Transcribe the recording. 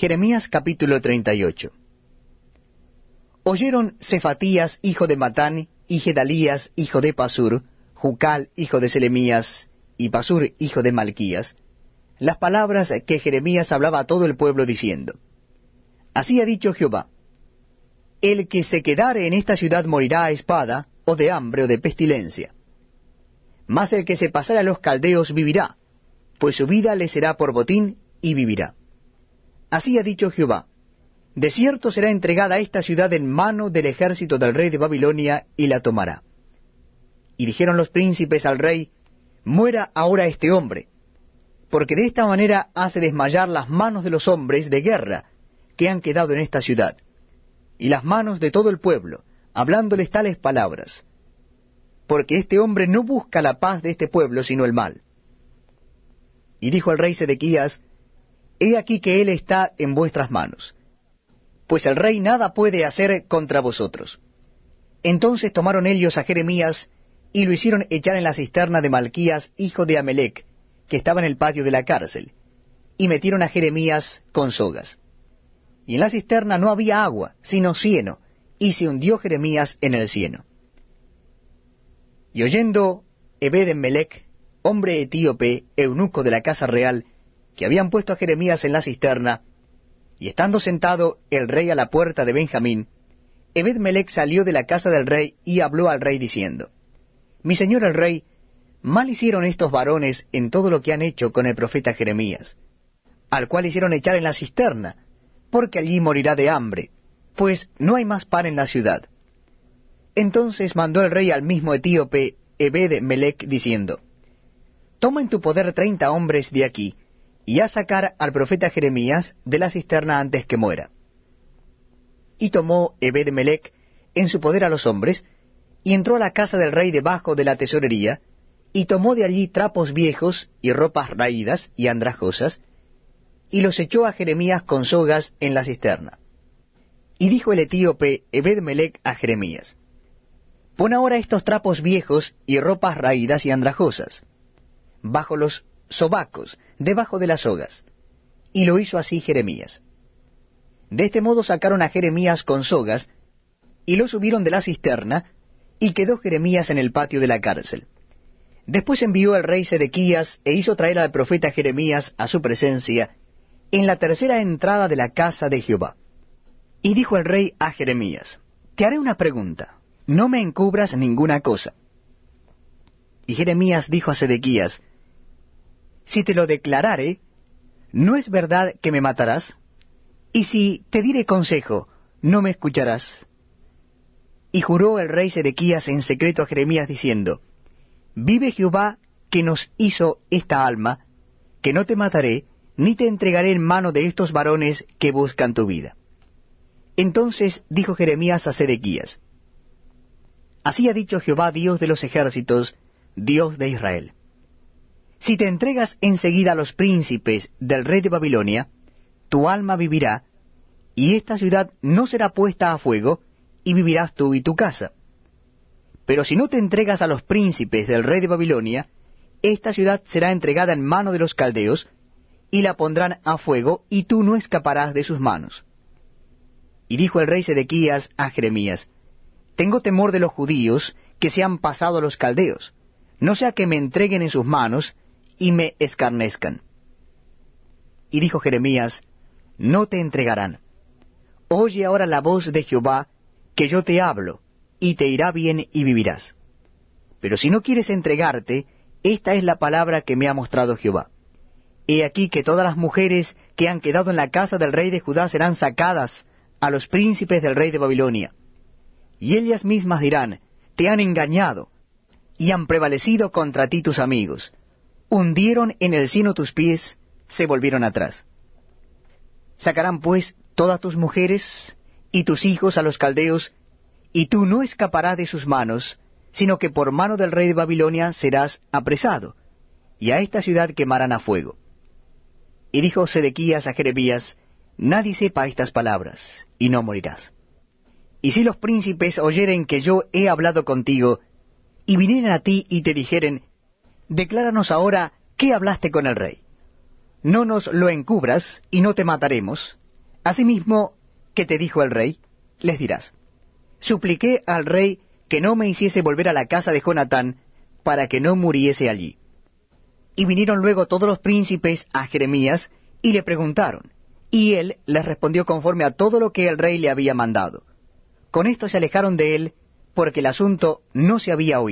Jeremías capítulo 38 Oyeron Cefatías, hijo de Matán, y Gedalías, hijo de Pasur, Jucal, hijo de Selemías, y Pasur, hijo de Malquías, las palabras que Jeremías hablaba a todo el pueblo diciendo, Así ha dicho Jehová, El que se quedare en esta ciudad morirá a espada, o de hambre, o de pestilencia. Mas el que se pasare a los caldeos vivirá, pues su vida le será por botín, y vivirá. Así ha dicho Jehová, de cierto será entregada esta ciudad en mano del ejército del rey de Babilonia, y la tomará. Y dijeron los príncipes al rey, Muera ahora este hombre, porque de esta manera hace desmayar las manos de los hombres de guerra que han quedado en esta ciudad, y las manos de todo el pueblo, hablándoles tales palabras. Porque este hombre no busca la paz de este pueblo, sino el mal. Y dijo el rey Sedequías, He aquí que él está en vuestras manos, pues el rey nada puede hacer contra vosotros. Entonces tomaron ellos a Jeremías, y lo hicieron echar en la cisterna de Malquías, hijo de Amelec, que estaba en el patio de la cárcel, y metieron a Jeremías con sogas. Y en la cisterna no había agua, sino cieno, y se hundió Jeremías en el cieno. Y oyendo Ebed-Melech, hombre etíope, eunuco de la casa real, que habían puesto a Jeremías en la cisterna, y estando sentado el rey a la puerta de Benjamín, Ebed-Melech salió de la casa del rey y habló al rey diciendo, Mi señor el rey, mal hicieron estos varones en todo lo que han hecho con el profeta Jeremías, al cual hicieron echar en la cisterna, porque allí morirá de hambre, pues no hay más pan en la ciudad. Entonces mandó el rey al mismo etíope Ebed-Melech diciendo, Toma en tu poder treinta hombres de aquí, y a sacar al profeta Jeremías de la cisterna antes que muera. Y tomó Ebed-Melech en su poder a los hombres, y entró a la casa del rey debajo de la tesorería, y tomó de allí trapos viejos y ropas raídas y andrajosas, y los echó a Jeremías con sogas en la cisterna. Y dijo el etíope Ebed-Melech a Jeremías, Pon ahora estos trapos viejos y ropas raídas y andrajosas, bajo los sobacos, debajo de las sogas. Y lo hizo así Jeremías. De este modo sacaron a Jeremías con sogas, y lo subieron de la cisterna, y quedó Jeremías en el patio de la cárcel. Después envió el rey Sedequías e hizo traer al profeta Jeremías a su presencia en la tercera entrada de la casa de Jehová. Y dijo el rey a Jeremías, Te haré una pregunta, no me encubras ninguna cosa. Y Jeremías dijo a Sedequías, si te lo declarare, ¿no es verdad que me matarás? Y si te diré consejo, ¿no me escucharás? Y juró el rey Sedequías en secreto a Jeremías diciendo, Vive Jehová que nos hizo esta alma, que no te mataré, ni te entregaré en mano de estos varones que buscan tu vida. Entonces dijo Jeremías a Sedequías, Así ha dicho Jehová Dios de los ejércitos, Dios de Israel si te entregas enseguida a los príncipes del rey de Babilonia, tu alma vivirá, y esta ciudad no será puesta a fuego, y vivirás tú y tu casa. Pero si no te entregas a los príncipes del rey de Babilonia, esta ciudad será entregada en mano de los caldeos, y la pondrán a fuego, y tú no escaparás de sus manos. Y dijo el rey Sedequías a Jeremías, Tengo temor de los judíos que se han pasado a los caldeos, no sea que me entreguen en sus manos, y me escarnezcan. Y dijo Jeremías, No te entregarán. Oye ahora la voz de Jehová, que yo te hablo, y te irá bien y vivirás. Pero si no quieres entregarte, esta es la palabra que me ha mostrado Jehová. He aquí que todas las mujeres que han quedado en la casa del rey de Judá serán sacadas a los príncipes del rey de Babilonia. Y ellas mismas dirán, Te han engañado, y han prevalecido contra ti tus amigos hundieron en el sino tus pies, se volvieron atrás. Sacarán pues todas tus mujeres y tus hijos a los caldeos, y tú no escaparás de sus manos, sino que por mano del rey de Babilonia serás apresado, y a esta ciudad quemarán a fuego. Y dijo Sedequías a Jeremías, Nadie sepa estas palabras, y no morirás. Y si los príncipes oyeren que yo he hablado contigo, y vinieren a ti y te dijeren, Decláranos ahora qué hablaste con el rey. No nos lo encubras y no te mataremos, Asimismo, ¿qué te dijo el rey? Les dirás, supliqué al rey que no me hiciese volver a la casa de Jonatán, para que no muriese allí. Y vinieron luego todos los príncipes a Jeremías, y le preguntaron, y él les respondió conforme a todo lo que el rey le había mandado. Con esto se alejaron de él, porque el asunto no se había oído.